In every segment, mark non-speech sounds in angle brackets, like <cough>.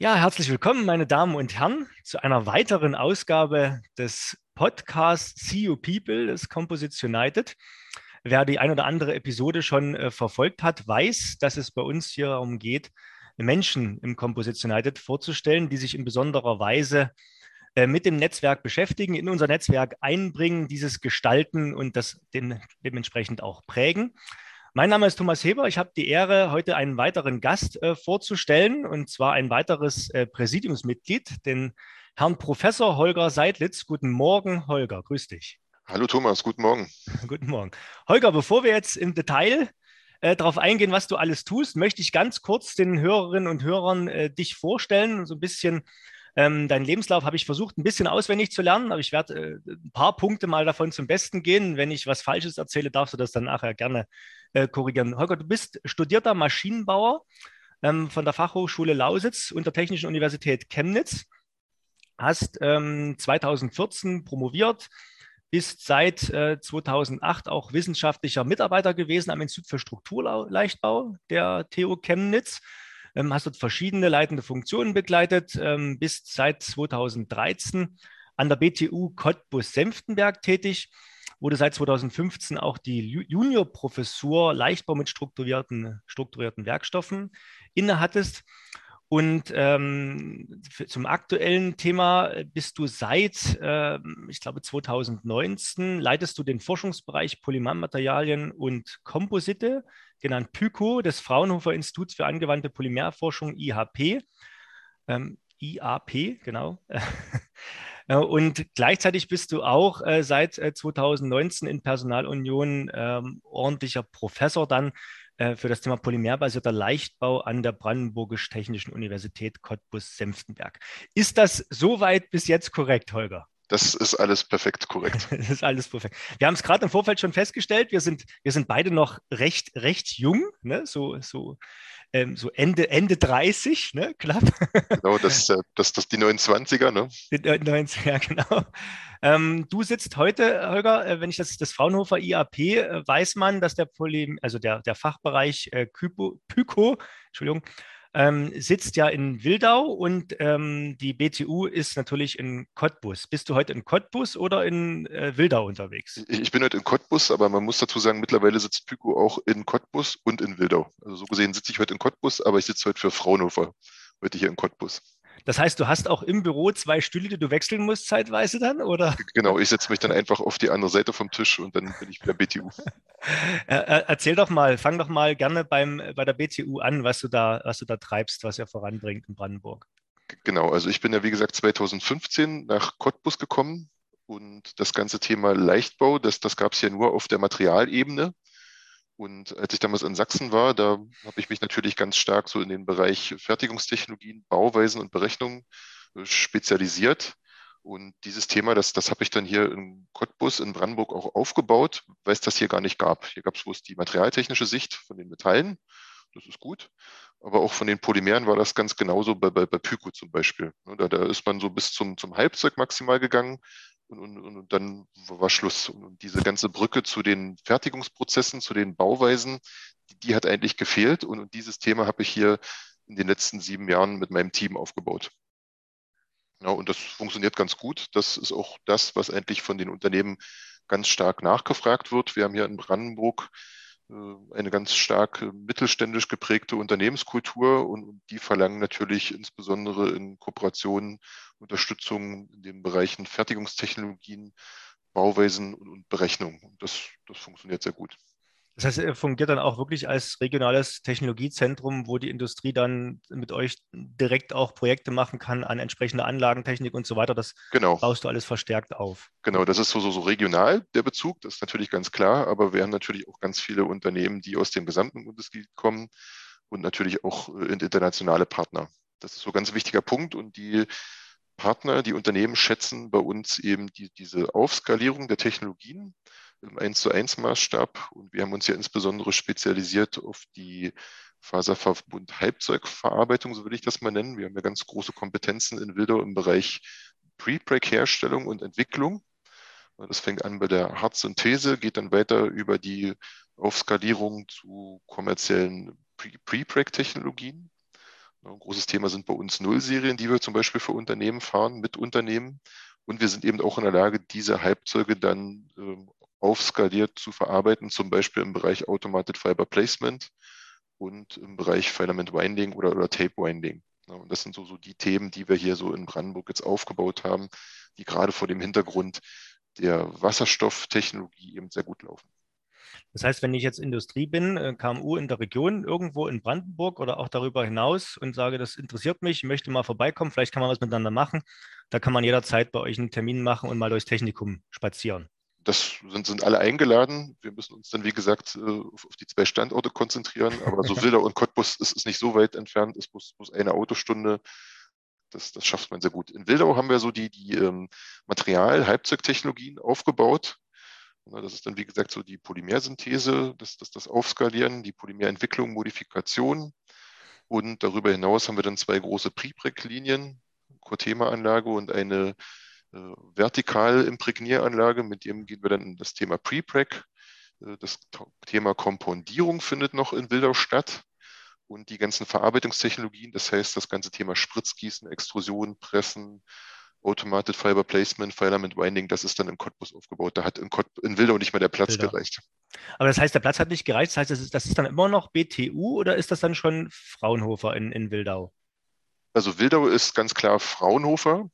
Ja, herzlich willkommen, meine Damen und Herren, zu einer weiteren Ausgabe des Podcasts See You People des Composition United. Wer die ein oder andere Episode schon äh, verfolgt hat, weiß, dass es bei uns hier darum geht, Menschen im Composition United vorzustellen, die sich in besonderer Weise äh, mit dem Netzwerk beschäftigen, in unser Netzwerk einbringen, dieses gestalten und das dem, dementsprechend auch prägen. Mein Name ist Thomas Heber. Ich habe die Ehre, heute einen weiteren Gast äh, vorzustellen, und zwar ein weiteres äh, Präsidiumsmitglied, den Herrn Professor Holger Seidlitz. Guten Morgen, Holger. Grüß dich. Hallo Thomas, guten Morgen. <laughs> guten Morgen. Holger, bevor wir jetzt im Detail äh, darauf eingehen, was du alles tust, möchte ich ganz kurz den Hörerinnen und Hörern äh, dich vorstellen, so ein bisschen ähm, deinen Lebenslauf habe ich versucht, ein bisschen auswendig zu lernen, aber ich werde äh, ein paar Punkte mal davon zum Besten gehen. Wenn ich was Falsches erzähle, darfst du das dann nachher gerne äh, korrigieren. Holger, du bist studierter Maschinenbauer ähm, von der Fachhochschule Lausitz und der Technischen Universität Chemnitz. Hast ähm, 2014 promoviert, bist seit äh, 2008 auch wissenschaftlicher Mitarbeiter gewesen am Institut für Strukturleichtbau der TU Chemnitz ähm, hast dort verschiedene leitende Funktionen begleitet, ähm, bist seit 2013 an der BTU Cottbus-Senftenberg tätig, wurde seit 2015 auch die Juniorprofessur Leichtbau mit strukturierten, strukturierten Werkstoffen innehattest. Und ähm, für, zum aktuellen Thema bist du seit, äh, ich glaube, 2019, leitest du den Forschungsbereich Polymermaterialien und Komposite genannt PYCO, des Fraunhofer Instituts für angewandte Polymerforschung, IHP. Ähm, IAP, genau. <laughs> Und gleichzeitig bist du auch äh, seit äh, 2019 in Personalunion ähm, ordentlicher Professor dann äh, für das Thema polymerbasierter Leichtbau an der Brandenburgisch-Technischen Universität Cottbus-Senftenberg. Ist das soweit bis jetzt korrekt, Holger? Das ist alles perfekt korrekt. <laughs> das ist alles perfekt. Wir haben es gerade im Vorfeld schon festgestellt, wir sind, wir sind beide noch recht, recht jung, ne? so, so, ähm, so Ende, Ende 30, ne? knapp. Genau, das, das, das die 29er, ne? Die 90er, genau. Ähm, du sitzt heute, Holger, äh, wenn ich das, das Fraunhofer IAP, äh, weiß man, dass der Poly, also der, der Fachbereich äh, Kypo, Pyco, Entschuldigung, ähm, sitzt ja in Wildau und ähm, die BTU ist natürlich in Cottbus. Bist du heute in Cottbus oder in äh, Wildau unterwegs? Ich, ich, bin heute in Cottbus, aber man muss dazu sagen, mittlerweile sitzt Pyko auch in Cottbus und in Wildau. Also so gesehen sitze ich heute in Cottbus, aber ich sitze heute für Fraunhofer, heute hier in Cottbus. Das heißt, du hast auch im Büro zwei Stühle, die du wechseln musst zeitweise dann, oder? Genau, ich setze mich dann einfach auf die andere Seite vom Tisch und dann bin ich wieder BTU. <laughs> Erzähl doch mal, fang doch mal gerne beim, bei der BTU an, was du da, was du da treibst, was ihr voranbringt in Brandenburg. Genau, also ich bin ja wie gesagt 2015 nach Cottbus gekommen und das ganze Thema Leichtbau, das, das gab es ja nur auf der Materialebene. Und als ich damals in Sachsen war, da habe ich mich natürlich ganz stark so in den Bereich Fertigungstechnologien, Bauweisen und Berechnungen äh, spezialisiert. Und dieses Thema, das, das habe ich dann hier in Cottbus in Brandenburg auch aufgebaut, weil es das hier gar nicht gab. Hier gab es bloß die materialtechnische Sicht von den Metallen. Das ist gut. Aber auch von den Polymeren war das ganz genauso bei, bei, bei Pyco zum Beispiel. Ne, da, da ist man so bis zum, zum Halbzeug maximal gegangen und, und, und dann war Schluss. Und diese ganze Brücke zu den Fertigungsprozessen, zu den Bauweisen, die, die hat eigentlich gefehlt. Und, und dieses Thema habe ich hier in den letzten sieben Jahren mit meinem Team aufgebaut. Ja, und das funktioniert ganz gut. Das ist auch das, was eigentlich von den Unternehmen ganz stark nachgefragt wird. Wir haben hier in Brandenburg eine ganz stark mittelständisch geprägte Unternehmenskultur und, die verlangen natürlich insbesondere in Kooperationen Unterstützung in den Bereichen Fertigungstechnologien, Bauweisen und, Berechnung. Und das, das funktioniert sehr gut. Das heißt, er fungiert dann auch wirklich als regionales Technologiezentrum, wo die Industrie dann mit euch direkt auch Projekte machen kann an entsprechender Anlagentechnik und so weiter. Das genau. baust du alles verstärkt auf. Genau, das ist so, so, so regional der Bezug, das ist natürlich ganz klar, aber wir haben natürlich auch ganz viele Unternehmen, die aus dem gesamten Bundesgebiet kommen und natürlich auch äh, internationale Partner. Das ist so ein ganz wichtiger Punkt und die Partner, die Unternehmen schätzen bei uns eben die, diese Aufskalierung der Technologien im 1 zu 1 Maßstab. Und wir haben uns ja insbesondere spezialisiert auf die Faserverbund Halbzeugverarbeitung, so will ich das mal nennen. Wir haben ja ganz große Kompetenzen in Wildau im Bereich Pre-Break-Herstellung und Entwicklung. Das fängt an bei der Hartsynthese, geht dann weiter über die Aufskalierung zu kommerziellen Pre-Break-Technologien. Ein großes Thema sind bei uns Nullserien, die wir zum Beispiel für Unternehmen fahren, mit Unternehmen. Und wir sind eben auch in der Lage, diese Halbzeuge dann ähm, aufskaliert zu verarbeiten, zum Beispiel im Bereich Automated Fiber Placement und im Bereich Filament Winding oder, oder Tape Winding. und das sind so, so die Themen, die wir hier so in Brandenburg jetzt aufgebaut haben, die gerade vor dem Hintergrund der Wasserstofftechnologie eben sehr gut laufen. Das heißt, wenn ich jetzt Industrie bin, äh, KMU in der Region, irgendwo in Brandenburg oder auch darüber hinaus und sage, das interessiert mich, möchte mal vorbeikommen, vielleicht kann man was miteinander machen, da kann man jederzeit bei euch einen Termin machen und mal durchs Technikum spazieren. Das sind, sind alle eingeladen. Wir müssen uns dann, wie gesagt, äh, auf, auf die zwei Standorte konzentrieren. Aber so <laughs> Wilder und Cottbus ist, ist nicht so weit entfernt, ist bloß, bloß eine Autostunde. Das, das schafft man sehr gut. In Wildau haben wir so die, die ähm, Material-Halbzeugtechnologien aufgebaut. Das ist dann, wie gesagt, so die Polymersynthese, das, das, das Aufskalieren, die Polymerentwicklung, Modifikation. Und darüber hinaus haben wir dann zwei große Prepreg-Linien, Cortema-Anlage und eine vertikal Imprägnieranlage. Mit dem gehen wir dann in das Thema Prepreg. Äh, das Thema Kompondierung findet noch in Wildau statt und die ganzen Verarbeitungstechnologien, das heißt das ganze Thema Spritzgießen, Extrusion, Pressen, Automated Fiber Placement, Filament Winding, das ist dann in Cottbus aufgebaut. Da hat in, Cott, in Wildau nicht mehr der Platz Wildau. gereicht. Aber das heißt, der Platz hat nicht gereicht. Das heißt, das ist, das ist dann immer noch BTU oder ist das dann schon Fraunhofer in, in Wildau? Also Wildau ist ganz klar Fraunhofer.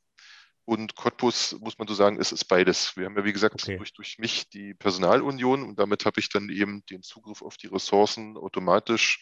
Und Cottbus, muss man so sagen, ist, ist beides. Wir haben ja, wie gesagt, okay. durch, durch mich die Personalunion und damit habe ich dann eben den Zugriff auf die Ressourcen automatisch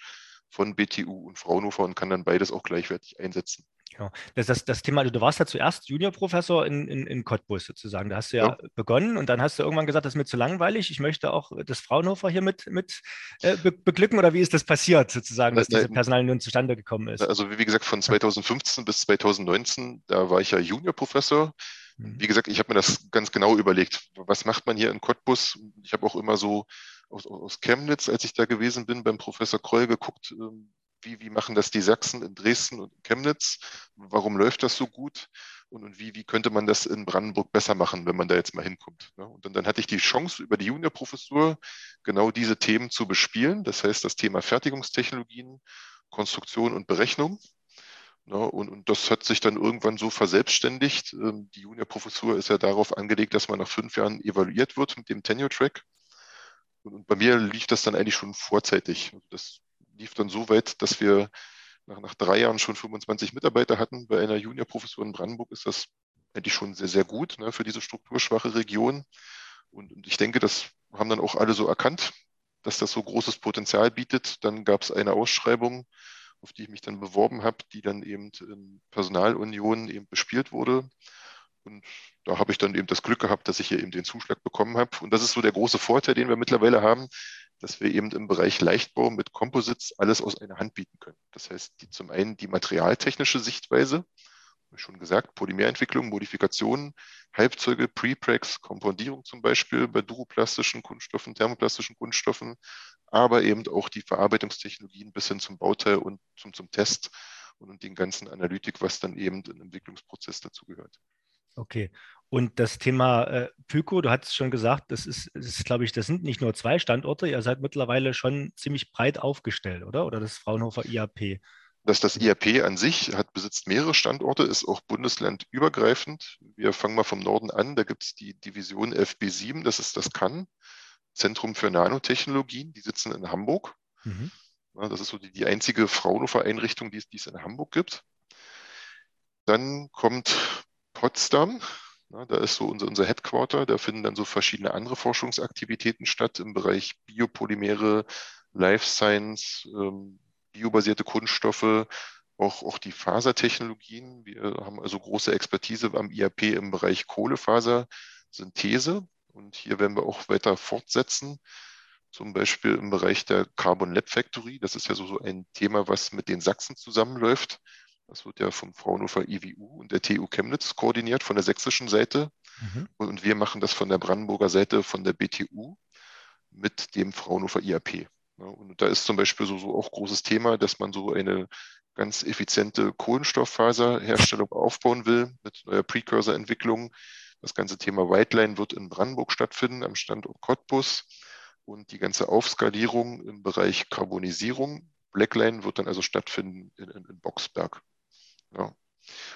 von BTU und Fraunhofer und kann dann beides auch gleichwertig einsetzen. Ja, das, das, das Thema, also du warst ja zuerst Juniorprofessor in, in, in Cottbus sozusagen. Da hast du ja, ja, begonnen und dann hast du irgendwann gesagt, das ist mir zu langweilig. Ich möchte auch das Fraunhofer hier mit, mit äh, be beglücken oder wie ist das passiert sozusagen, dass diese Personalunion zustande gekommen ist? Also wie gesagt, von 2015 bis 2019, da war ich ja Juniorprofessor. Mhm. Wie gesagt, ich habe mir das ganz genau überlegt. Was macht man hier in Cottbus? Ich habe auch immer so aus, aus Chemnitz, als ich da gewesen bin, beim Professor Kroll geguckt, ähm, wie, wie machen das die Sachsen in Dresden und Chemnitz? Warum läuft das so gut? Und, und wie, wie könnte man das in Brandenburg besser machen, wenn man da jetzt mal hinkommt? Ne? Und dann, dann hatte ich die Chance, über die Juniorprofessur genau diese Themen zu bespielen. Das heißt, das Thema Fertigungstechnologien, Konstruktion und Berechnung. Ne? Und, und das hat sich dann irgendwann so verselbstständigt. Ähm, die Juniorprofessur ist ja darauf angelegt, dass man nach fünf Jahren evaluiert wird mit dem Tenure-Track. Und bei mir lief das dann eigentlich schon vorzeitig. Das lief dann so weit, dass wir nach, nach drei Jahren schon 25 Mitarbeiter hatten. Bei einer Juniorprofessur in Brandenburg ist das eigentlich schon sehr, sehr gut ne, für diese strukturschwache Region. Und, und ich denke, das haben dann auch alle so erkannt, dass das so großes Potenzial bietet. Dann gab es eine Ausschreibung, auf die ich mich dann beworben habe, die dann eben in Personalunion eben bespielt wurde. Und da habe ich dann eben das Glück gehabt, dass ich hier eben den Zuschlag bekommen habe. Und das ist so der große Vorteil, den wir mittlerweile haben, dass wir eben im Bereich Leichtbau mit Composites alles aus einer Hand bieten können. Das heißt, die, zum einen die materialtechnische Sichtweise, wie schon gesagt, Polymerentwicklung, Modifikationen, Halbzeuge, Prepregs, Kompondierung zum Beispiel bei duroplastischen Kunststoffen, thermoplastischen Kunststoffen, aber eben auch die Verarbeitungstechnologien bis hin zum Bauteil und zum, zum Test und den ganzen Analytik, was dann eben im Entwicklungsprozess dazu gehört. Okay. Und das Thema äh, Pyco, du hattest schon gesagt, das ist, ist, glaube ich, das sind nicht nur zwei Standorte, ihr seid mittlerweile schon ziemlich breit aufgestellt, oder? Oder das Fraunhofer IAP? Das, das IAP an sich hat, besitzt mehrere Standorte, ist auch bundeslandübergreifend. Wir fangen mal vom Norden an. Da gibt es die Division FB7, das ist das CAN, Zentrum für Nanotechnologien. Die sitzen in Hamburg. Mhm. Das ist so die, die einzige Fraunhofer-Einrichtung, die, die es in Hamburg gibt. Dann kommt Potsdam. Ja, da ist so unser, unser Headquarter. Da finden dann so verschiedene andere Forschungsaktivitäten statt im Bereich Biopolymere, Life Science, ähm, biobasierte Kunststoffe, auch, auch die Fasertechnologien. Wir haben also große Expertise am IAP im Bereich Kohlefasersynthese. Und hier werden wir auch weiter fortsetzen. Zum Beispiel im Bereich der Carbon Lab Factory. Das ist ja so, so ein Thema, was mit den Sachsen zusammenläuft. Das wird ja vom Fraunhofer IWU und der TU Chemnitz koordiniert von der sächsischen Seite. Mhm. Und wir machen das von der Brandenburger Seite von der BTU mit dem Fraunhofer IAP. Und da ist zum Beispiel so, so auch großes Thema, dass man so eine ganz effiziente Kohlenstofffaserherstellung aufbauen will mit neuer Precursor-Entwicklung. Das ganze Thema Whiteline wird in Brandenburg stattfinden, am Standort Cottbus. Und die ganze Aufskalierung im Bereich Karbonisierung Blackline wird dann also stattfinden in, in, in Boxberg. Ja.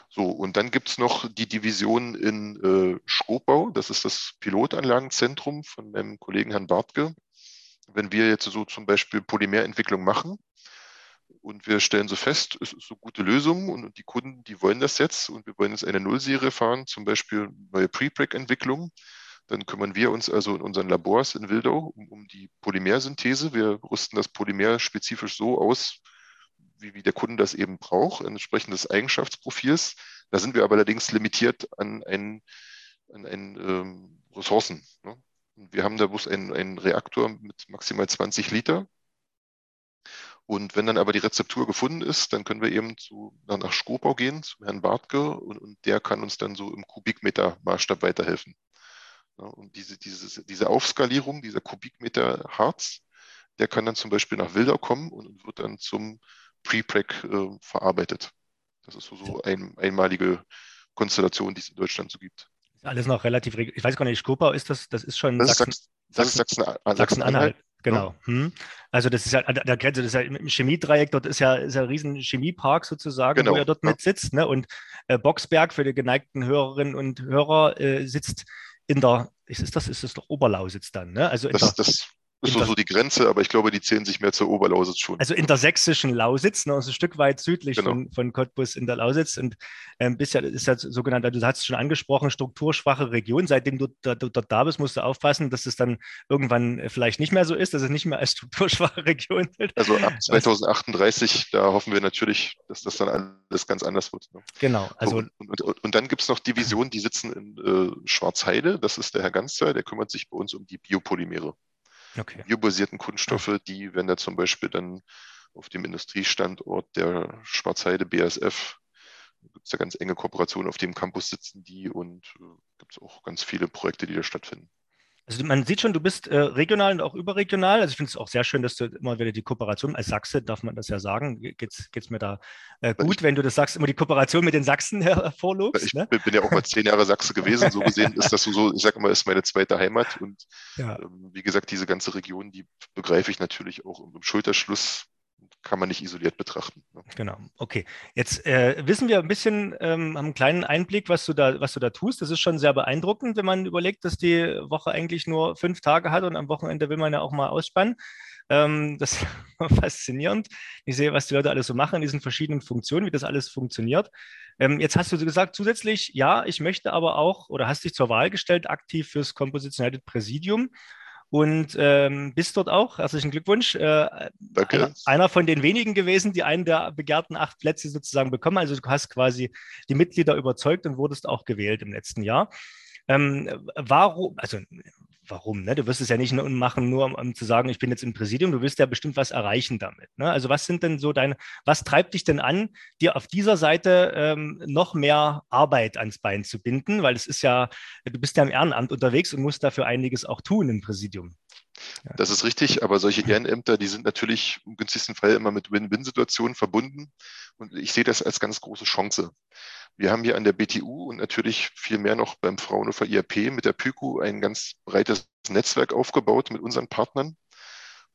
So, und dann gibt es noch die Division in äh, Schkopau, das ist das Pilotanlagenzentrum von meinem Kollegen Herrn Bartke. Wenn wir jetzt so zum Beispiel Polymerentwicklung machen und wir stellen so fest, es ist so gute Lösung und die Kunden, die wollen das jetzt und wir wollen jetzt eine Nullserie fahren, zum Beispiel neue Pre-Break-Entwicklung, dann kümmern wir uns also in unseren Labors in Wildau um, um die Polymersynthese. Wir rüsten das Polymer spezifisch so aus, wie, wie der Kunde das eben braucht, entsprechend des Eigenschaftsprofils. Da sind wir aber allerdings limitiert an einen, an einen ähm, Ressourcen. Ne? Wir haben da bloß einen, einen Reaktor mit maximal 20 Liter. Und wenn dann aber die Rezeptur gefunden ist, dann können wir eben zu, nach Skopau gehen, zu Herrn Bartke, und, und der kann uns dann so im Kubikmeter-Maßstab weiterhelfen. Und diese, diese, diese Aufskalierung, dieser Kubikmeter Harz, der kann dann zum Beispiel nach Wildau kommen und wird dann zum Pre-Prack äh, verarbeitet. Das ist so, so eine einmalige Konstellation, die es in Deutschland so gibt. Ist alles noch relativ, ich weiß gar nicht, Skopau ist das, das ist schon das Sachsen, ist das ist Sachsen-Anhalt. Sachsen genau. Ja. Hm. Also das ist ja an der Grenze, das ist ja im Chemiedreieck, dort ist ja, ist ja ein riesen Chemiepark sozusagen, genau. wo er dort ja. mit sitzt. Ne? Und äh, Boxberg für die geneigten Hörerinnen und Hörer äh, sitzt in der, ist das, ist das doch Oberlausitz dann, ne? Also das, der, das ist so, so die Grenze, aber ich glaube, die zählen sich mehr zur Oberlausitz schon. Also in der sächsischen Lausitz, ne, also ein Stück weit südlich genau. von, von Cottbus in der Lausitz. Und ähm, bisher ist ja sogenannt, du hast es schon angesprochen, strukturschwache Region. Seitdem du, da, du dort da bist, musst du aufpassen, dass es dann irgendwann vielleicht nicht mehr so ist, dass es nicht mehr als <laughs> strukturschwache Region gilt. Also ab 2038, da hoffen wir natürlich, dass das dann alles ganz anders wird. Ne? Genau. Also und, und, und, und dann gibt es noch Divisionen, die sitzen in äh, Schwarzheide. Das ist der Herr Ganzer, der kümmert sich bei uns um die Biopolymere okay. biobasierten Kunststoffe, die, wenn da zum Beispiel dann auf dem Industriestandort der Schwarzheide BASF gibt es da ganz enge Kooperationen, auf dem Campus sitzen die und äh, gibt es auch ganz viele Projekte, die da stattfinden. Also man sieht schon, du bist äh, regional und auch überregional. Also ich finde es auch sehr schön, dass du immer wieder die Kooperation, als Sachse darf man das ja sagen, geht es mir da äh, gut, ich, wenn du das sagst, immer die Kooperation mit den Sachsen <laughs> hervorlobst. Ich ne? bin ja auch mal zehn Jahre Sachse gewesen, so gesehen ist das so, ich sage immer, ist meine zweite Heimat. Und ja. ähm, wie gesagt, diese ganze Region, die begreife ich natürlich auch im Schulterschluss kann man nicht isoliert betrachten. Ne? Genau, okay. Jetzt äh, wissen wir ein bisschen, ähm, haben einen kleinen Einblick, was du, da, was du da tust. Das ist schon sehr beeindruckend, wenn man überlegt, dass die Woche eigentlich nur fünf Tage hat und am Wochenende will man ja auch mal ausspannen. Ähm, das ist <laughs> faszinierend. Ich sehe, was die Leute alles so machen in diesen verschiedenen Funktionen, wie das alles funktioniert. Ähm, jetzt hast du gesagt, zusätzlich, ja, ich möchte aber auch, oder hast dich zur Wahl gestellt, aktiv fürs Composites United Präsidium und ähm, bist dort auch. Herzlichen Glückwunsch. Äh, einer, einer, von den wenigen gewesen, die einen der begehrten acht Plätze sozusagen bekommen. Also du hast quasi die Mitglieder überzeugt und wurdest auch gewählt im letzten Jahr. Ähm, warum, also warum? Ne? Du wirst es ja nicht nur machen, nur um, um, zu sagen, ich bin jetzt im Präsidium, du willst ja bestimmt was erreichen damit. Ne? Also was sind denn so deine, was treibt dich denn an, dir auf dieser Seite ähm, noch mehr Arbeit ans Bein zu binden? Weil es ist ja, du bist ja im Ehrenamt unterwegs und musst dafür einiges auch tun im Präsidium. Das ist richtig, aber solche Ehrenämter, die sind natürlich im günstigsten Fall immer mit Win-Win-Situationen verbunden. Und ich sehe das als ganz große Chance. Wir haben hier an der BTU und natürlich viel mehr noch beim Fraunhofer IRP mit der PYKU ein ganz breites Netzwerk aufgebaut mit unseren Partnern.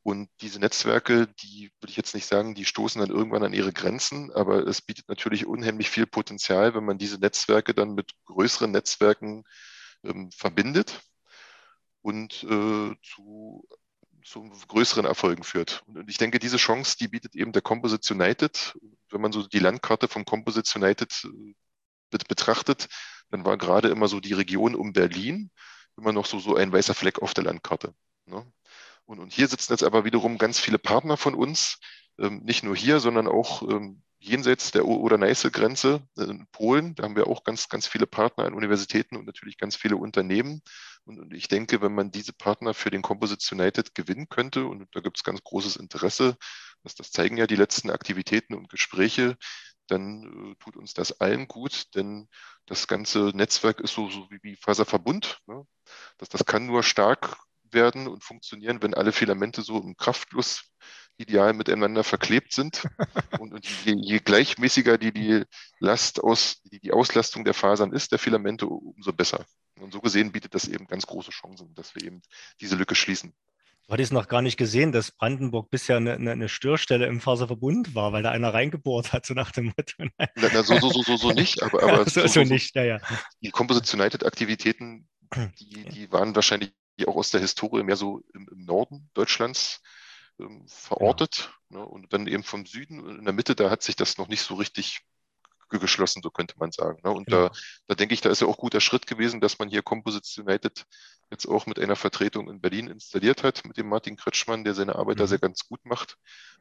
Und diese Netzwerke, die würde ich jetzt nicht sagen, die stoßen dann irgendwann an ihre Grenzen, aber es bietet natürlich unheimlich viel Potenzial, wenn man diese Netzwerke dann mit größeren Netzwerken ähm, verbindet und äh, zu, zu größeren Erfolgen führt. Und ich denke, diese Chance, die bietet eben der Composites United. Wenn man so die Landkarte vom Composites United äh, betrachtet, dann war gerade immer so die Region um Berlin immer noch so, so ein weißer Fleck auf der Landkarte. Ne? Und, und hier sitzen jetzt aber wiederum ganz viele Partner von uns, ähm, nicht nur hier, sondern auch ähm, jenseits der Oder-Neiße-Grenze äh, in Polen. Da haben wir auch ganz, ganz viele Partner an Universitäten und natürlich ganz viele Unternehmen. Und, und ich denke, wenn man diese Partner für den Composites United gewinnen könnte, und da gibt es ganz großes Interesse, das, das zeigen ja die letzten Aktivitäten und Gespräche, dann äh, tut uns das allen gut, denn das ganze Netzwerk ist so, so wie, wie Faserverbund. Ne? Das, das kann nur stark werden und funktionieren, wenn alle Filamente so im Kraftfluss ideal miteinander verklebt sind. <laughs> und, und je, je, gleichmäßiger die, die Last aus, die, die Auslastung der Fasern ist, der Filamente, umso besser. Und so gesehen bietet das eben ganz große Chancen, dass wir eben diese Lücke schließen. Du hatte ich es noch gar nicht gesehen, dass Brandenburg bisher eine, eine, Störstelle im Faserverbund war, weil da einer reingebohrt hat, so nach dem Motto. Na, na, so, so, so, so, so nicht, aber, aber <laughs> so, so, nicht, ja, ja. Die Composite United-Aktivitäten, die, die waren wahrscheinlich auch aus der Historie mehr so im, im Norden Deutschlands ähm, verortet. Ja. Ne? Und dann eben vom Süden in der Mitte, da hat sich das noch nicht so richtig geschlossen, so könnte man sagen. Ne? Und ja. da, da denke ich, da ist ja auch guter Schritt gewesen, dass man hier Composites United jetzt auch mit einer Vertretung in Berlin installiert hat, mit dem Martin Kretschmann, der seine Arbeit mhm. da sehr ganz gut macht.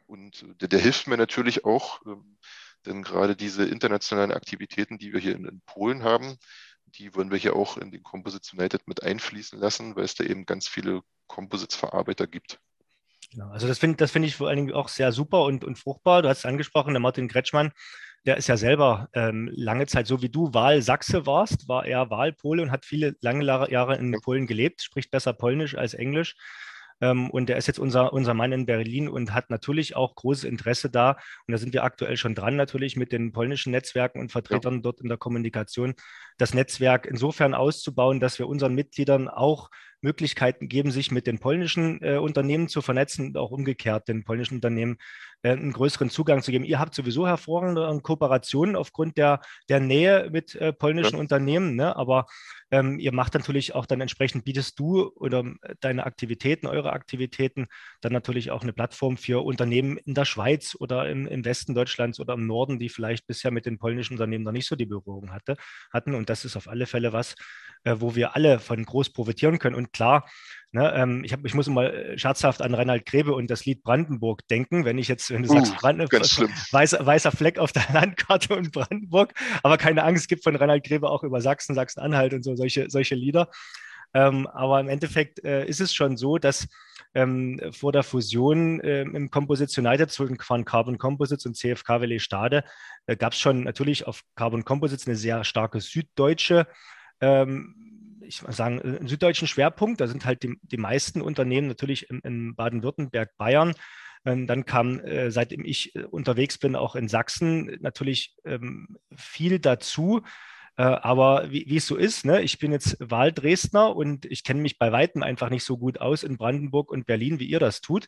Und der, der hilft mir natürlich auch, ähm, denn gerade diese internationalen Aktivitäten, die wir hier in, in Polen haben, die wollen wir hier auch in den Composites United mit einfließen lassen, weil es da eben ganz viele Composites-Verarbeiter gibt. Genau, also das finde das find ich vor allen Dingen auch sehr super und, und fruchtbar. Du hast es angesprochen, der Martin Kretschmann, der ist ja selber ähm, lange Zeit, so wie du Wahlsachse warst, war er Wahlpole und hat viele lange Jahre in Polen gelebt, spricht besser Polnisch als Englisch. Ähm, und der ist jetzt unser, unser Mann in Berlin und hat natürlich auch großes Interesse da. Und da sind wir aktuell schon dran, natürlich mit den polnischen Netzwerken und Vertretern ja. dort in der Kommunikation, das Netzwerk insofern auszubauen, dass wir unseren Mitgliedern auch Möglichkeiten geben, sich mit den polnischen äh, Unternehmen zu vernetzen und auch umgekehrt den polnischen Unternehmen äh, einen größeren Zugang zu geben. Ihr habt sowieso hervorragende Kooperationen aufgrund der, der Nähe mit äh, polnischen ja. Unternehmen, ne? aber ähm, ihr macht natürlich auch dann entsprechend, bietest du oder äh, deine Aktivitäten, eure Aktivitäten, dann natürlich auch eine Plattform für Unternehmen in der Schweiz oder im, im Westen Deutschlands oder im Norden, die vielleicht bisher mit den polnischen Unternehmen noch nicht so die Berührung hatte, hatten. Und das ist auf alle Fälle was, äh, wo wir alle von groß profitieren können. Und klar, ne, ähm, ich, hab, ich muss mal äh, scherzhaft an Reinhard Grebe und das Lied Brandenburg denken, wenn ich jetzt, wenn du uh, sagst, Brand, weißer, weißer Fleck auf der <laughs> Landkarte und Brandenburg, aber keine Angst, es gibt von Reinhard Grebe auch über Sachsen, Sachsen-Anhalt und so solche, solche Lieder. Ähm, aber im Endeffekt äh, ist es schon so, dass ähm, vor der Fusion äh, im Composites United zwischen Carbon Composites und CFK Valley Stade äh, gab es schon natürlich auf Carbon Composites eine sehr starke süddeutsche ähm, ich sagen, einen süddeutschen Schwerpunkt. Da sind halt die, die meisten Unternehmen natürlich in, in Baden-Württemberg, Bayern. Ähm, dann kam, äh, seitdem ich äh, unterwegs bin, auch in Sachsen natürlich ähm, viel dazu. Äh, aber wie, wie, es so ist, ne? ich bin jetzt Wahldresdner und ich kenne mich bei weitem einfach nicht so gut aus in Brandenburg und Berlin, wie ihr das tut.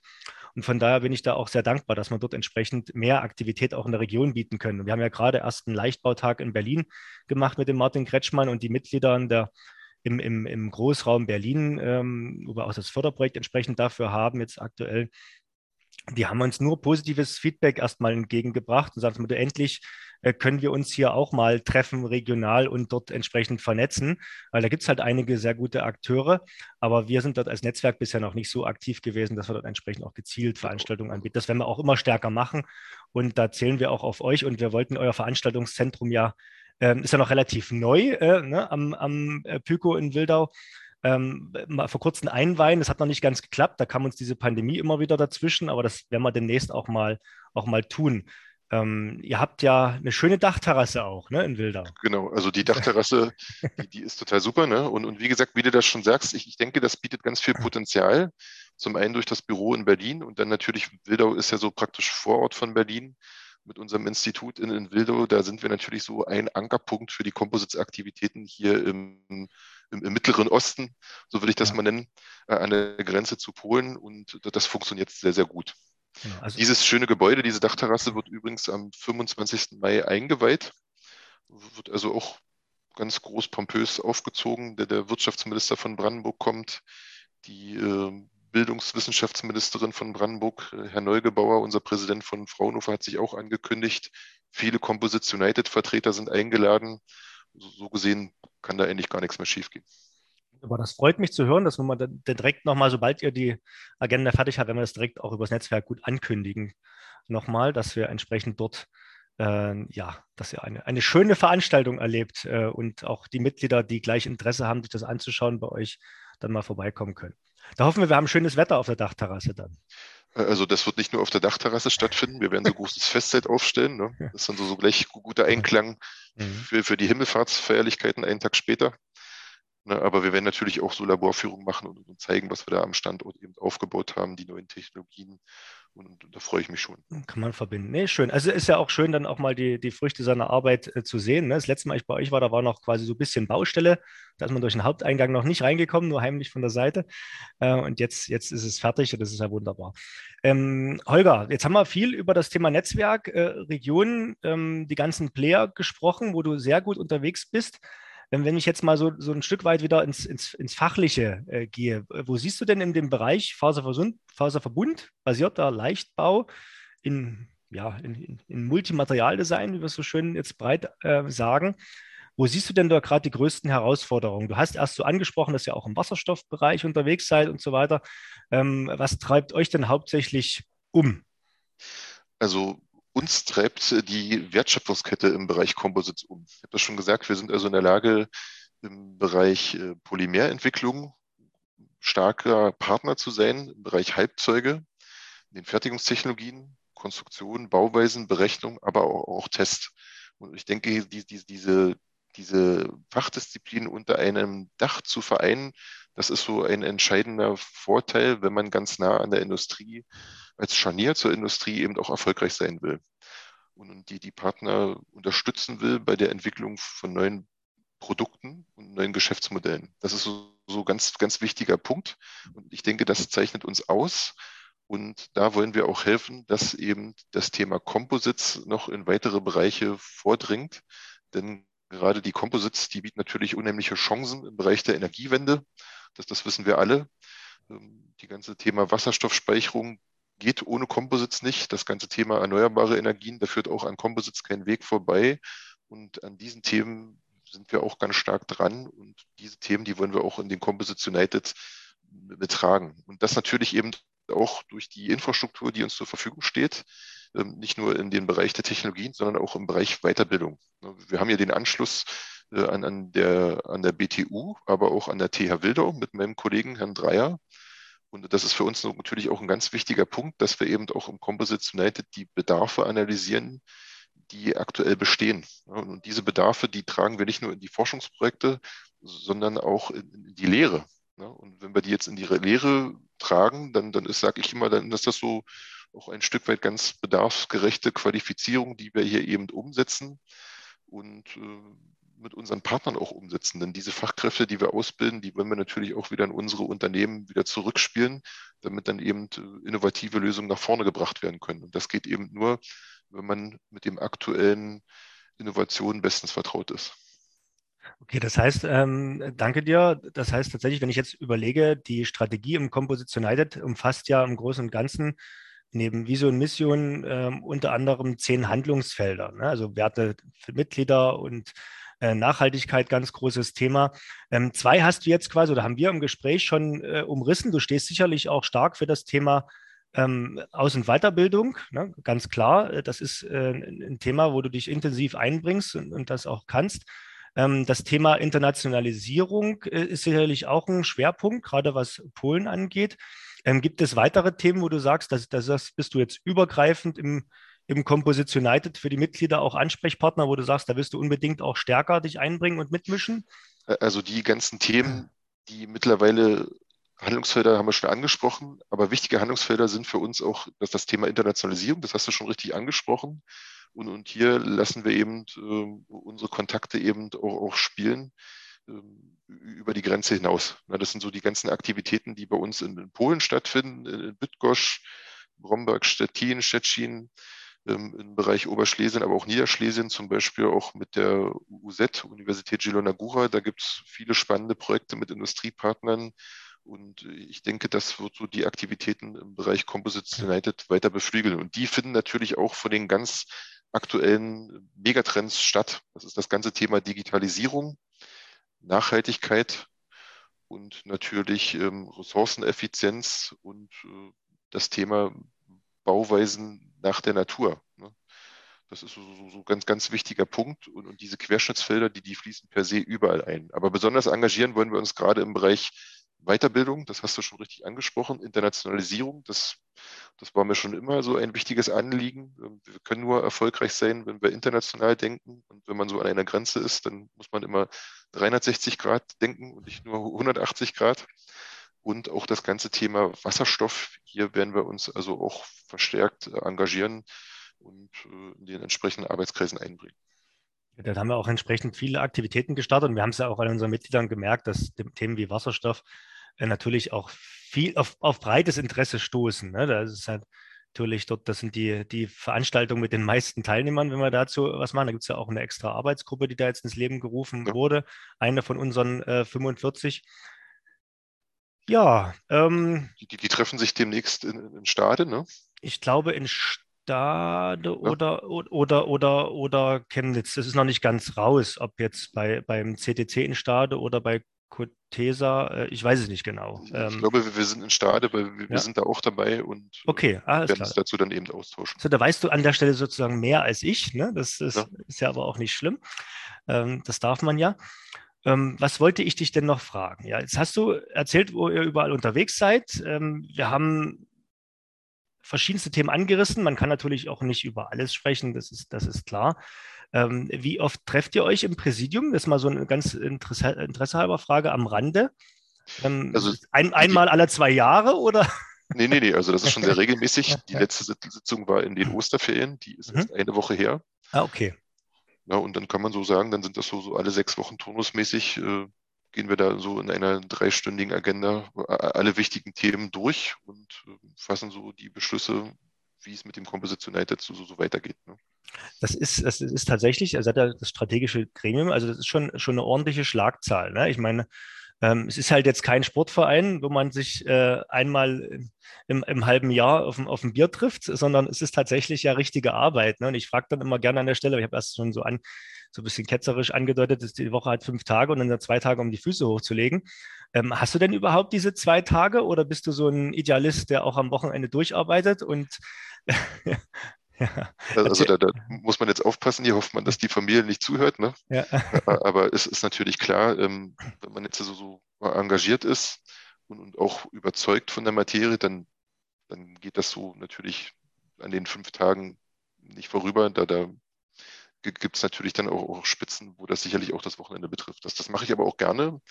Und von daher bin ich da auch sehr dankbar, dass wir dort entsprechend mehr Aktivität auch in der Region bieten können. Wir haben ja gerade erst einen Leichtbautag in Berlin gemacht mit dem Martin Kretschmann und die Mitglieder der im, im, im Großraum Berlin, ähm, wo wir auch das Förderprojekt entsprechend dafür haben, jetzt aktuell, die haben uns nur positives Feedback erstmal entgegengebracht und sagen, endlich äh, können wir uns hier auch mal treffen, regional und dort entsprechend vernetzen, weil da gibt es halt einige sehr gute Akteure, aber wir sind dort als Netzwerk bisher noch nicht so aktiv gewesen, dass wir dort entsprechend auch gezielt Veranstaltungen anbieten. Das werden wir auch immer stärker machen und da zählen wir auch auf euch und wir wollten euer Veranstaltungszentrum ja, äh, ist ja noch relativ neu äh, ne, am, am äh, Pyko in Wildau ähm, mal vor kurzem einweihen. Das hat noch nicht ganz geklappt. Da kam uns diese Pandemie immer wieder dazwischen, aber das werden wir demnächst auch mal, auch mal tun. Ähm, ihr habt ja eine schöne Dachterrasse auch, ne, in Wildau. Genau, also die Dachterrasse, <laughs> die, die, ist total super, ne? Und, und wie gesagt, wie du das schon sagst, ich, ich denke, das bietet ganz viel Potenzial. Zum einen durch das Büro in Berlin und dann natürlich, Wildau ist ja so praktisch Vorort von Berlin mit unserem Institut in, in Wildau. Da sind wir natürlich so ein Ankerpunkt für die Composites-Aktivitäten hier im im, im, Mittleren Osten, so würde ich das ja. mal nennen, äh, an der Grenze zu Polen und das funktioniert sehr, sehr gut. Genau, also Dieses schöne Gebäude, diese Dachterrasse wird übrigens am 25. Mai eingeweiht, wird also auch ganz groß pompös aufgezogen. Der, der Wirtschaftsminister von Brandenburg kommt, die äh, Bildungswissenschaftsministerin von Brandenburg, äh, Herr Neugebauer, unser Präsident von Fraunhofer, hat sich auch angekündigt. Viele Composites United-Vertreter sind eingeladen. So, gesehen kann da eigentlich gar nichts mehr schiefgehen. Aber das freut mich zu hören, dass wir dann direkt nochmal, sobald ihr die Agenda fertig habt, wenn wir das direkt auch übers Netzwerk gut ankündigen, nochmal, dass wir entsprechend dort, äh, ja, dass ihr eine, eine schöne Veranstaltung erlebt äh, und auch die Mitglieder, die gleich Interesse haben, sich das anzuschauen, bei euch dann mal vorbeikommen können. Da hoffen wir, wir haben schönes Wetter auf der Dachterrasse dann. Also das wird nicht nur auf der Dachterrasse stattfinden, wir werden so großes Festzelt aufstellen. Ne? Das ist dann so, so gleich guter Einklang mhm. für, für die Himmelfahrtsfeierlichkeiten einen Tag später. Ne, aber wir werden natürlich auch so Laborführungen machen und, und, zeigen, was wir da am Standort eben aufgebaut haben, die neuen Technologien Und da freue ich mich schon. Kann man verbinden. Nee, schön. Also ist ja auch schön, dann auch mal die, die Früchte seiner Arbeit äh, zu sehen. Ne? Das letzte Mal, ich bei euch war, da war noch quasi so ein bisschen Baustelle. Da ist man durch den Haupteingang noch nicht reingekommen, nur heimlich von der Seite. Äh, und jetzt, jetzt ist es fertig und das ist ja wunderbar. Ähm, Holger, jetzt haben wir viel über das Thema Netzwerk, äh, Regionen, ähm, die ganzen Player gesprochen, wo du sehr gut unterwegs bist. Wenn ich jetzt mal so, so ein Stück weit wieder ins, ins, ins Fachliche äh, gehe, wo siehst du denn in dem Bereich Faserverbund, Faserverbund basierter Leichtbau in, ja, in, in Multimaterialdesign, wie wir es so schön jetzt breit äh, sagen, wo siehst du denn da gerade die größten Herausforderungen? Du hast erst so angesprochen, dass ihr auch im Wasserstoffbereich unterwegs seid und so weiter. Ähm, was treibt euch denn hauptsächlich um? Also uns treibt die Wertschöpfungskette im Bereich Composites um. Ich habe das schon gesagt, wir sind also in der Lage, im Bereich äh, Polymerentwicklung starker Partner zu sein, im Bereich Halbzeuge, in den Fertigungstechnologien, Konstruktion, Bauweisen, Berechnung, aber auch, auch Test. Und ich denke, die, die, diese, diese Fachdisziplinen unter einem Dach zu vereinen, das ist so ein entscheidender Vorteil, wenn man ganz nah an der Industrie als Scharnier zur Industrie eben auch erfolgreich sein will und die die Partner unterstützen will bei der Entwicklung von neuen Produkten und neuen Geschäftsmodellen. Das ist so, so ganz, ganz wichtiger Punkt. Und ich denke, das zeichnet uns aus. Und da wollen wir auch helfen, dass eben das Thema Composites noch in weitere Bereiche vordringt. Denn gerade die Composites, die bieten natürlich unheimliche Chancen im Bereich der Energiewende. Das, das wissen wir alle. Ähm, die ganze Thema Wasserstoffspeicherung geht ohne Composites nicht. Das ganze Thema erneuerbare Energien, da führt auch an Composites kein Weg vorbei. Und an diesen Themen sind wir auch ganz stark dran. Und diese Themen, die wollen wir auch in den Composites United betragen. Und das natürlich eben auch durch die Infrastruktur, die uns zur Verfügung steht, ähm, nicht nur in den Bereich der Technologien, sondern auch im Bereich Weiterbildung. Wir haben ja den Anschluss äh, an, an, der, an der BTU, aber auch an der TH Wildau mit meinem Kollegen Herrn Dreier. Und das ist für uns natürlich auch ein ganz wichtiger Punkt, dass wir eben auch im Composites United die Bedarfe analysieren, die aktuell bestehen. Und diese Bedarfe, die tragen wir nicht nur in die Forschungsprojekte, sondern auch in die Lehre. Und wenn wir die jetzt in die Lehre tragen, dann, dann ist, sage ich immer, dann ist das so auch ein Stück weit ganz bedarfsgerechte Qualifizierung, die wir hier eben umsetzen. Und äh, mit unseren Partnern auch umsetzen. Denn diese Fachkräfte, die wir ausbilden, die wollen wir natürlich auch wieder in unsere Unternehmen wieder zurückspielen, damit dann eben äh, innovative Lösungen nach vorne gebracht werden können. Und das geht eben nur, wenn man mit dem aktuellen Innovationen bestens vertraut ist. Okay, das heißt, ähm, danke dir. Das heißt tatsächlich, wenn ich jetzt überlege, die Strategie im Composite United umfasst ja im Großen und Ganzen neben Vision, Mission ähm, unter anderem zehn Handlungsfelder, ne? also Werte für Mitglieder und äh, Nachhaltigkeit, ganz großes Thema. Ähm, zwei hast du jetzt quasi, oder haben wir im Gespräch schon äh, umrissen. Du stehst sicherlich auch stark für das Thema ähm, Aus- und Weiterbildung, ne? ganz klar. Äh, das ist äh, ein Thema, wo du dich intensiv einbringst und, und das auch kannst. Ähm, das Thema Internationalisierung äh, ist sicherlich auch ein Schwerpunkt, gerade was Polen angeht. Ähm, gibt es weitere Themen, wo du sagst, dass, dass das bist du jetzt übergreifend im, im Composite United für die Mitglieder auch Ansprechpartner, wo du sagst, da wirst du unbedingt auch stärker dich einbringen und mitmischen? Also die ganzen Themen, die mittlerweile Handlungsfelder haben wir schon angesprochen, aber wichtige Handlungsfelder sind für uns auch das, das Thema Internationalisierung, das hast du schon richtig angesprochen. Und, und hier lassen wir eben äh, unsere Kontakte eben auch, auch spielen äh, über die Grenze hinaus. Na, das sind so die ganzen Aktivitäten, die bei uns in, in Polen stattfinden, in Bydgoszcz, Bromberg, Stettin, Stettin, ähm, im Bereich Oberschlesien, aber auch Niederschlesien, zum Beispiel auch mit der UZ, Universität Gilona Gura. Da gibt es viele spannende Projekte mit Industriepartnern. Und ich denke, das wird so die Aktivitäten im Bereich Composites United weiter beflügeln. Und die finden natürlich auch von den ganz aktuellen Megatrends statt. Das ist das ganze Thema Digitalisierung, Nachhaltigkeit und natürlich ähm, Ressourceneffizienz und äh, das Thema Bauweisen nach der Natur. Ne? Das ist so, so, so ganz, ganz wichtiger Punkt. Und, und, diese Querschnittsfelder, die, die fließen per se überall ein. Aber besonders engagieren wollen wir uns gerade im Bereich Weiterbildung, das hast du schon richtig angesprochen, Internationalisierung, das, das war mir schon immer so ein wichtiges Anliegen. Wir können nur erfolgreich sein, wenn wir international denken. Und wenn man so an einer Grenze ist, dann muss man immer 360 Grad denken und nicht nur 180 Grad. Und auch das ganze Thema Wasserstoff. Hier werden wir uns also auch verstärkt engagieren und in den entsprechenden Arbeitskreisen einbringen. Da haben wir auch entsprechend viele Aktivitäten gestartet und wir haben es ja auch an unseren Mitgliedern gemerkt, dass Themen wie Wasserstoff natürlich auch viel auf, auf breites Interesse stoßen. Ne? Da ist halt natürlich dort, das sind die, die Veranstaltungen mit den meisten Teilnehmern, wenn wir dazu was machen. Da gibt es ja auch eine extra Arbeitsgruppe, die da jetzt ins Leben gerufen ja. wurde, eine von unseren äh, 45. Ja. Ähm, die, die, treffen sich demnächst in, in Stade, ne? Ich glaube in Stade ja. oder, oder, oder, oder Chemnitz. Das ist noch nicht ganz raus, ob jetzt bei, beim CTC in Stade oder bei Cortesa, äh, ich weiß es nicht genau. Ich, ähm, glaube, wir sind in Stade, weil wir, ja. sind da auch dabei und äh, okay, werden klar. uns dazu dann eben austauschen. So, da weißt du an der Stelle sozusagen mehr als ich. Ne? Das ist ja. ist ja aber auch nicht schlimm. Ähm, das darf man ja. Ähm, was wollte ich dich denn noch fragen? Ja, jetzt hast du erzählt, wo ihr überall unterwegs seid. Ähm, wir haben verschiedenste Themen angerissen. Man kann natürlich auch nicht über alles sprechen, das ist, das ist klar. Ähm, wie oft trefft ihr euch im Präsidium? Das ist mal so eine ganz Interesse, interessehalber Frage am Rande. Ähm, also, ein, einmal alle zwei Jahre oder? Nee, nee, nee, also das ist schon <laughs> sehr regelmäßig. Die letzte Sitzung war in den Osterferien, die ist mhm. erst eine Woche her. Ah, okay. Ja, und dann kann man so sagen, dann sind das so, so alle sechs Wochen turnusmäßig, äh, gehen wir da so in einer dreistündigen Agenda alle wichtigen Themen durch und äh, fassen so die Beschlüsse, wie es mit dem Composition United so, so, so weitergeht. Ne? Das ist, das ist tatsächlich, also das strategische Gremium, also das ist schon, schon eine ordentliche Schlagzahl. Ne? Ich meine, ähm, es ist halt jetzt kein Sportverein, wo man sich äh, einmal im, im, halben Jahr auf, auf ein Bier trifft, sondern es ist tatsächlich ja richtige Arbeit. Ne? Und ich frage dann immer gerne an der Stelle, ich habe erst schon so an, so ein bisschen ketzerisch angedeutet, dass die Woche hat fünf Tage und dann zwei Tage, um die Füße hochzulegen. Ähm, hast du denn überhaupt diese zwei Tage oder bist du so ein Idealist, der auch am Wochenende durcharbeitet und. <laughs> <laughs> Also da, da, muss man jetzt aufpassen, hier hofft man, dass die Familie nicht zuhört. Ne? Ja. <laughs> Aber es ist natürlich klar, ähm, wenn man jetzt so, so engagiert ist und, und, auch überzeugt von der Materie, dann, dann geht das so natürlich an den fünf Tagen nicht vorüber. Da, da gibt es natürlich dann auch, auch, Spitzen, wo das sicherlich auch das Wochenende betrifft. Das, das mache ich aber auch gerne,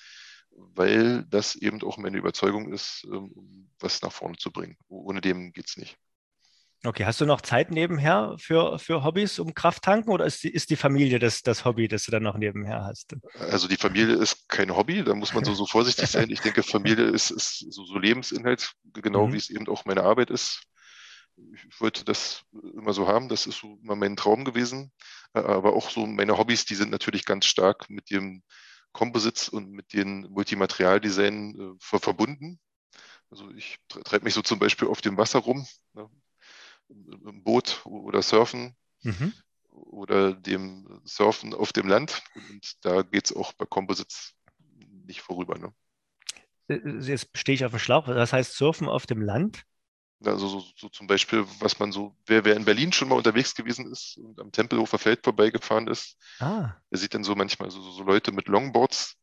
weil das eben auch meine Überzeugung ist, ähm, was nach vorne zu bringen. Ohne dem geht es nicht. Okay, hast du noch Zeit nebenher für, für Hobbys um Kraft tanken oder ist die, ist die Familie das, das Hobby, das du dann noch nebenher hast? Also die Familie ist kein Hobby, da muss man so, so vorsichtig sein. Ich denke, Familie ist, ist so, so Lebensinhalt, genau mhm. wie es eben auch meine Arbeit ist. Ich wollte das immer so haben, das ist so immer mein Traum gewesen. Aber auch so meine Hobbys, die sind natürlich ganz stark mit dem Composites und mit dem Multimaterialdesign äh, verbunden. Also ich treibe mich so zum Beispiel auf dem Wasser rum. Ne? Im Boot oder Surfen mhm. oder dem Surfen auf dem Land. Und da geht es auch bei Composites nicht vorüber. Ne? Äh, jetzt stehe ich auf dem Schlauch. Das heißt Surfen auf dem Land? Also so, so, zum Beispiel, was man so, wer, wer in Berlin schon mal unterwegs gewesen ist und am Tempelhofer Feld vorbeigefahren ist, ah. der sieht dann so manchmal so, so Leute mit Longboards,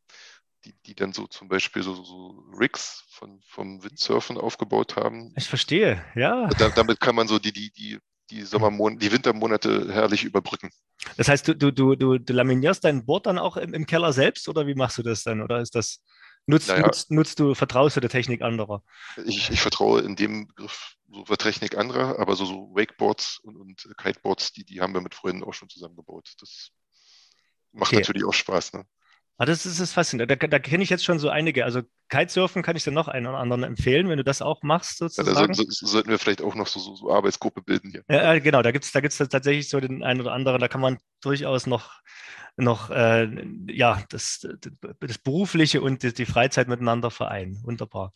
die, die dann so zum Beispiel so, so Rigs von, vom Windsurfen aufgebaut haben. Ich verstehe, ja. Da, damit kann man so die, die, die, die Sommermonate, die Wintermonate herrlich überbrücken. Das heißt, du, du, du, du, du laminierst dein Board dann auch im, im, Keller selbst oder wie machst du das dann? Oder ist das, nutzt, naja, nutzt, nutzt du, vertraust du der Technik anderer? Ich, ich vertraue in dem Begriff so der Technik anderer, aber so, so Wakeboards und, und Kiteboards, die, die haben wir mit Freunden auch schon zusammengebaut. Das macht okay. natürlich auch Spaß. Ne? Ah, das ist das faszinierend. Da, da kenne ich jetzt schon so einige. Also Kitesurfen kann ich dir noch einen oder anderen empfehlen, wenn du das auch machst, sozusagen. Ja, da sollten, so, sollten wir vielleicht auch noch so, so, so Arbeitsgruppe bilden hier. Ja, genau. Da gibt es da gibt's tatsächlich so den einen oder anderen. Da kann man durchaus noch, noch äh, ja, das, das Berufliche und die, die Freizeit miteinander vereinen. Wunderbar.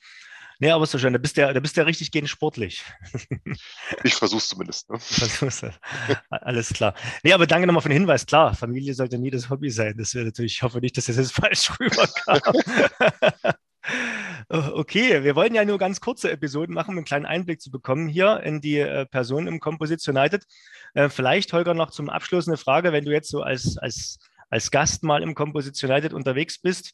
Nee, aber so schön. Da bist du ja, da bist du ja richtig gehend sportlich. <laughs> Ich versuch's zumindest. Ne? Versuch's. Alles klar. Nee, aber danke nochmal für den Hinweis. Klar, Familie sollte nie das Hobby sein. Das wäre natürlich, ich hoffe nicht, dass das jetzt <laughs> falsch rüberkam. <laughs> Okay, wir wollen ja nur ganz kurze Episoden machen, um einen kleinen Einblick zu bekommen hier in die äh, Person im Composite United. Äh, vielleicht, Holger, noch zum Abschluss eine Frage, wenn du jetzt so als, als, als Gast mal im Composite United unterwegs bist,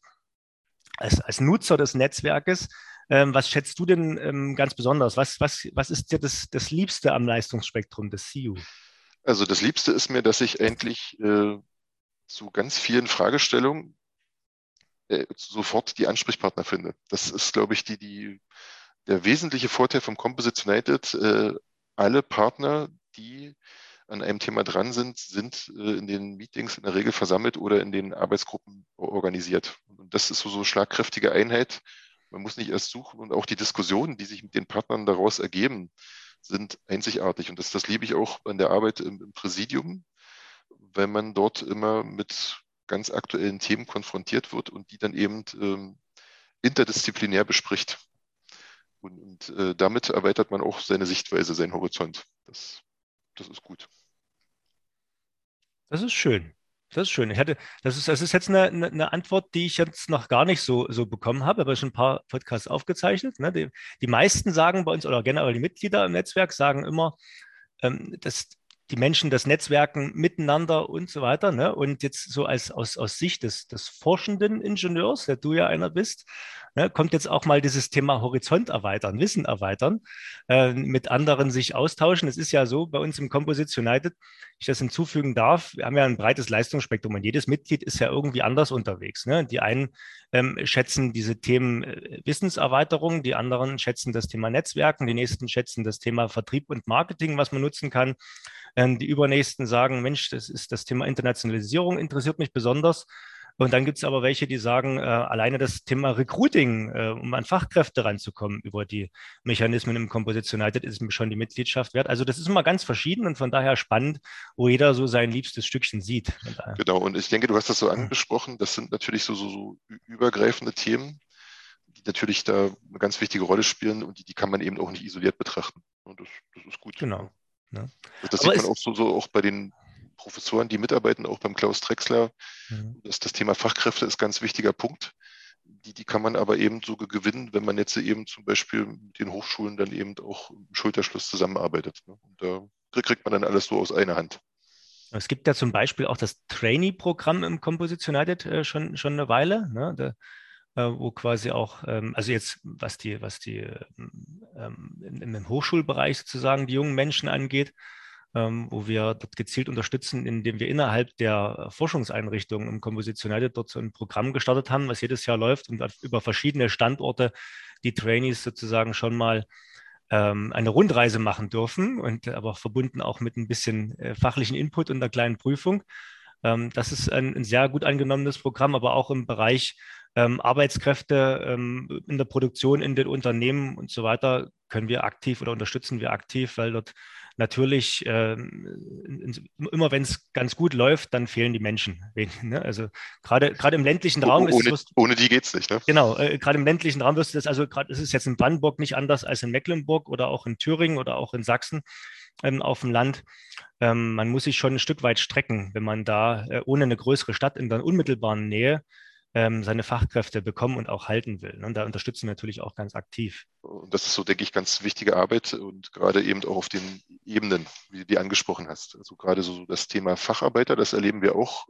als, als Nutzer des Netzwerkes, ähm, was schätzt du denn ähm, ganz besonders? Was, was, was ist dir das, das Liebste am Leistungsspektrum des CU? Also das Liebste ist mir, dass ich eigentlich äh, zu ganz vielen Fragestellungen äh, sofort die Ansprechpartner finde. Das ist, glaube ich, die, die, der wesentliche Vorteil vom Composites United. Äh, alle Partner, die an einem Thema dran sind, sind äh, in den Meetings in der Regel versammelt oder in den Arbeitsgruppen organisiert. Und das ist so, so schlagkräftige Einheit. Man muss nicht erst suchen und auch die Diskussionen, die sich mit den Partnern daraus ergeben, sind einzigartig. Und das, das liebe ich auch an der Arbeit im, im Präsidium, wenn man dort immer mit ganz aktuellen Themen konfrontiert wird und die dann eben ähm, interdisziplinär bespricht. Und, und äh, damit erweitert man auch seine Sichtweise, seinen Horizont. Das, das ist gut. Das ist schön. Das ist schön. Ich hatte, das ist, das ist jetzt eine, eine Antwort, die ich jetzt noch gar nicht so, so bekommen habe, aber schon ein paar Podcasts aufgezeichnet. Ne? Die, die meisten sagen bei uns, oder generell die Mitglieder im Netzwerk sagen immer, ähm, dass die Menschen das Netzwerken miteinander und so weiter. Ne? Und jetzt so als aus, aus Sicht des, des forschenden Ingenieurs, der du ja einer bist, ne, kommt jetzt auch mal dieses Thema Horizont erweitern, Wissen erweitern, äh, mit anderen sich austauschen. Es ist ja so bei uns im Composites United, ich das hinzufügen darf, wir haben ja ein breites Leistungsspektrum und jedes Mitglied ist ja irgendwie anders unterwegs. Ne? Die einen ähm, schätzen diese Themen äh, Wissenserweiterung, die anderen schätzen das Thema Netzwerken, die nächsten schätzen das Thema Vertrieb und Marketing, was man nutzen kann. Ähm, die übernächsten sagen, Mensch, das ist das Thema Internationalisierung, interessiert mich besonders. Und dann gibt es aber welche, die sagen, äh, alleine das Thema Recruiting, äh, um an Fachkräfte ranzukommen über die Mechanismen im Composites United, ist mir schon die Mitgliedschaft wert. Also das ist immer ganz verschieden und von daher spannend, wo jeder so sein liebstes Stückchen sieht. Genau, und ich denke, du hast das so angesprochen, das sind natürlich so, so, so übergreifende Themen, die natürlich da eine ganz wichtige Rolle spielen und die, die kann man eben auch nicht isoliert betrachten. Und das, das ist gut. Genau. Ne? Das Aber sieht man auch so, so auch bei den Professoren, die mitarbeiten, auch beim Klaus Drexler. Mhm. Das, das Thema Fachkräfte ist ganz wichtiger Punkt. Die, die kann man aber eben so gewinnen, wenn man jetzt eben zum Beispiel mit den Hochschulen dann eben auch im Schulterschluss zusammenarbeitet. Ne? Und da kriegt man dann alles so aus einer Hand. Es gibt ja zum Beispiel auch das Trainee-Programm im Composition United äh, schon, schon eine Weile. Ne? Da, wo quasi auch, ähm, also jetzt was die, was die ähm, im, Hochschulbereich sozusagen die jungen Menschen angeht, ähm, wo wir dort gezielt unterstützen, indem wir innerhalb der Forschungseinrichtungen im Kompositionelle dort so ein Programm gestartet haben, was jedes Jahr läuft und über verschiedene Standorte die Trainees sozusagen schon mal eine Rundreise machen dürfen und aber verbunden auch mit ein bisschen äh, fachlichen Input und einer kleinen Prüfung. Das ist ein, ein, sehr gut angenommenes Programm, aber auch im Bereich ähm, Arbeitskräfte ähm, in der Produktion, in den Unternehmen und so weiter können wir aktiv oder unterstützen wir aktiv, weil dort natürlich ähm, immer wenn es ganz gut läuft, dann fehlen die Menschen. <laughs> Ne? Also gerade gerade im ländlichen Raum ohne, ist es, ohne die geht es nicht. Ne? Genau, äh, gerade im ländlichen Raum wirst du das, also gerade ist es jetzt in Brandenburg nicht anders als in Mecklenburg oder auch in Thüringen oder auch in Sachsen ähm, auf dem Land. Ähm, man muss sich schon ein Stück weit strecken, wenn man da äh, ohne eine größere Stadt in der unmittelbaren Nähe ähm, seine Fachkräfte bekommen und auch halten will. Ne? Und da unterstützen wir natürlich auch ganz aktiv. Und das ist so, denke ich, ganz wichtige Arbeit und gerade eben auch auf den Ebenen, wie du die angesprochen hast. Also gerade so das Thema Facharbeiter, das erleben wir auch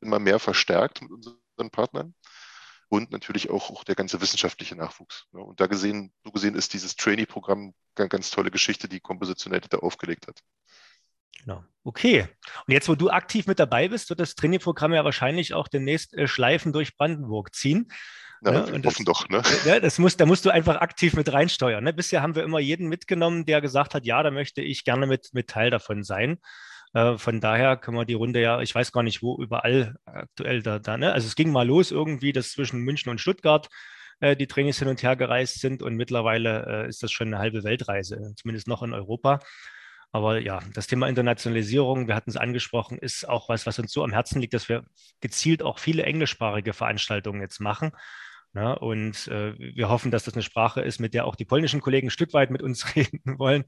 immer mehr verstärkt mit unseren Partnern und natürlich auch, auch der ganze wissenschaftliche Nachwuchs. Ne? Und da gesehen, so gesehen ist dieses Trainee-Programm eine ganz tolle Geschichte, die Composition da aufgelegt hat. Genau. Okay. Und jetzt, wo du aktiv mit dabei bist, wird das Trainingprogramm ja wahrscheinlich auch demnächst äh, Schleifen durch Brandenburg ziehen. Ja, ne? wir hoffen doch. Ne? Ja, das muss, da musst du einfach aktiv mit reinsteuern. Ne? Bisher haben wir immer jeden mitgenommen, der gesagt hat, ja, da möchte ich gerne mit, mit Teil davon sein. Äh, von daher können wir die Runde ja, ich weiß gar nicht, wo überall aktuell da, da ne? Also es ging mal los irgendwie, dass zwischen München und Stuttgart äh, die Trainings hin und her gereist sind und mittlerweile äh, ist das schon eine halbe Weltreise, zumindest noch in Europa. Aber ja, das Thema Internationalisierung, wir hatten es angesprochen, ist auch was, was uns so am Herzen liegt, dass wir gezielt auch viele englischsprachige Veranstaltungen jetzt machen. Ja, ne? und äh, wir hoffen, dass das eine Sprache ist, mit der auch die polnischen Kollegen ein Stück weit mit uns <laughs> reden wollen.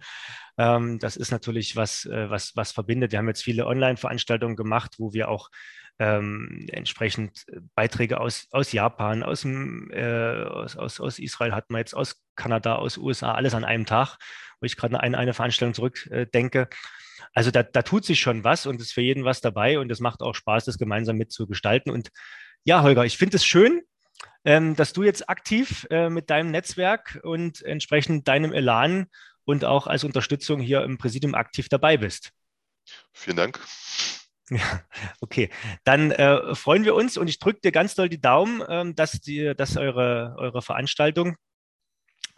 Ähm, das ist natürlich was, äh, was, was verbindet. Wir haben jetzt viele Online-Veranstaltungen gemacht, wo wir auch ähm, entsprechend Beiträge aus, aus Japan, aus, dem, äh, aus, aus, aus Israel hatten wir jetzt, aus Kanada, aus USA, alles an einem Tag wo ich gerade an eine Veranstaltung zurückdenke. Also da, da tut sich schon was und es ist für jeden was dabei und es macht auch Spaß, das gemeinsam mitzugestalten. Und ja, Holger, ich finde es schön, ähm, dass du jetzt aktiv äh, mit deinem Netzwerk und entsprechend deinem Elan und auch als Unterstützung hier im Präsidium aktiv dabei bist. Vielen Dank. <laughs> Ja, okay. Dann äh, freuen wir uns und ich drücke dir ganz doll die Daumen, ähm, dass, die, dass eure, eure Veranstaltung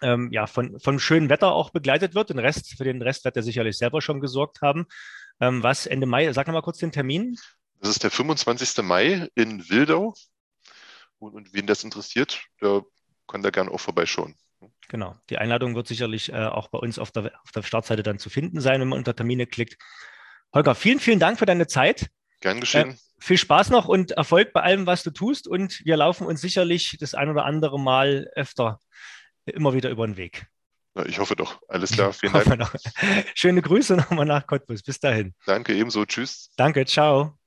ähm, ja, von, von schönem Wetter auch begleitet wird. Den Rest, für den Rest wird er sicherlich selber schon gesorgt haben. Ähm, was Ende Mai, sag noch mal kurz den Termin. Das ist der 25. Mai in Wildau. Und, und wen das interessiert, der kann da gerne auch vorbeischauen. Genau. Die Einladung wird sicherlich äh, auch bei uns auf der, auf der Startseite dann zu finden sein, wenn man unter Termine klickt. Holger, vielen, vielen Dank für deine Zeit. Gern geschehen. Äh, viel Spaß noch und Erfolg bei allem, was du tust. Und wir laufen uns sicherlich das ein oder andere Mal öfter immer wieder über den Weg. Na, ich hoffe doch. Alles <laughs> klar. Vielen Dank. Schöne Grüße nochmal nach Cottbus. Bis dahin. Danke, ebenso. Tschüss. Danke. Ciao.